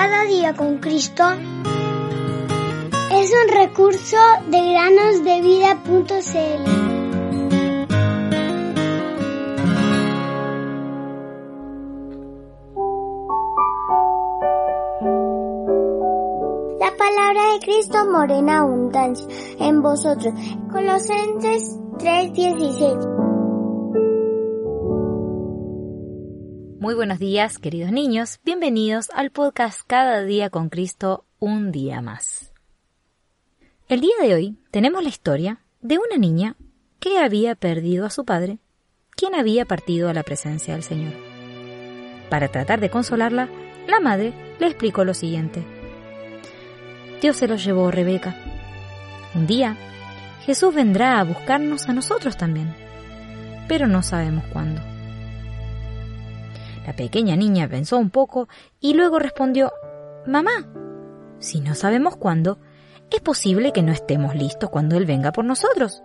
Cada día con Cristo es un recurso de granosdevida.cl. La palabra de Cristo morena abundancia en vosotros. Colosenses 3:16. Muy buenos días, queridos niños. Bienvenidos al podcast Cada día con Cristo, un día más. El día de hoy tenemos la historia de una niña que había perdido a su padre, quien había partido a la presencia del Señor. Para tratar de consolarla, la madre le explicó lo siguiente. Dios se lo llevó, Rebeca. Un día, Jesús vendrá a buscarnos a nosotros también, pero no sabemos cuándo. La pequeña niña pensó un poco y luego respondió, Mamá, si no sabemos cuándo, es posible que no estemos listos cuando Él venga por nosotros.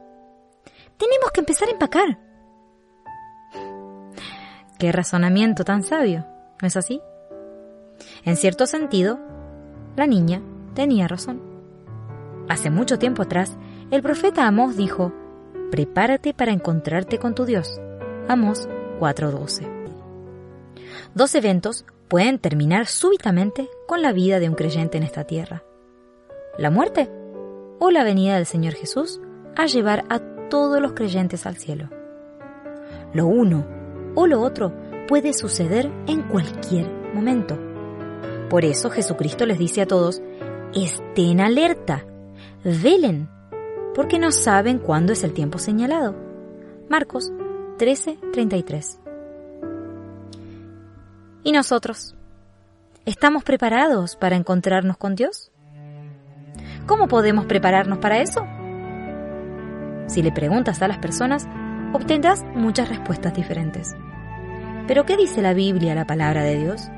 Tenemos que empezar a empacar. Qué razonamiento tan sabio, ¿no es así? En cierto sentido, la niña tenía razón. Hace mucho tiempo atrás, el profeta Amós dijo, Prepárate para encontrarte con tu Dios. Amós 4:12 dos eventos pueden terminar súbitamente con la vida de un creyente en esta tierra. La muerte o la venida del Señor Jesús a llevar a todos los creyentes al cielo. Lo uno o lo otro puede suceder en cualquier momento. Por eso Jesucristo les dice a todos, estén alerta, velen, porque no saben cuándo es el tiempo señalado. Marcos 13:33 ¿Y nosotros? ¿Estamos preparados para encontrarnos con Dios? ¿Cómo podemos prepararnos para eso? Si le preguntas a las personas, obtendrás muchas respuestas diferentes. Pero ¿qué dice la Biblia, la palabra de Dios?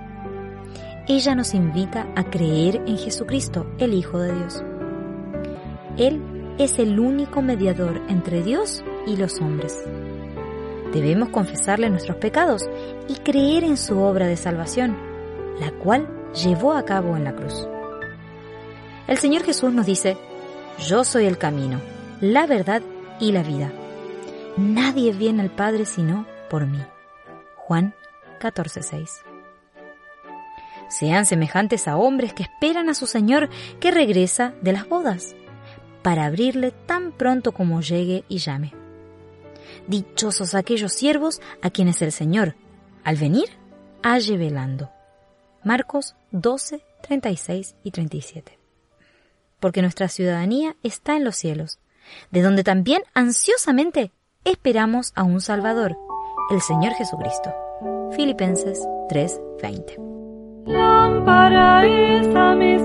Ella nos invita a creer en Jesucristo, el Hijo de Dios. Él es el único mediador entre Dios y los hombres. Debemos confesarle nuestros pecados y creer en su obra de salvación, la cual llevó a cabo en la cruz. El Señor Jesús nos dice, yo soy el camino, la verdad y la vida. Nadie viene al Padre sino por mí. Juan 14:6. Sean semejantes a hombres que esperan a su Señor que regresa de las bodas, para abrirle tan pronto como llegue y llame. Dichosos aquellos siervos a quienes el Señor, al venir, halle velando. Marcos 12, 36 y 37. Porque nuestra ciudadanía está en los cielos, de donde también ansiosamente esperamos a un Salvador, el Señor Jesucristo. Filipenses 3:20. Lámpara es a mis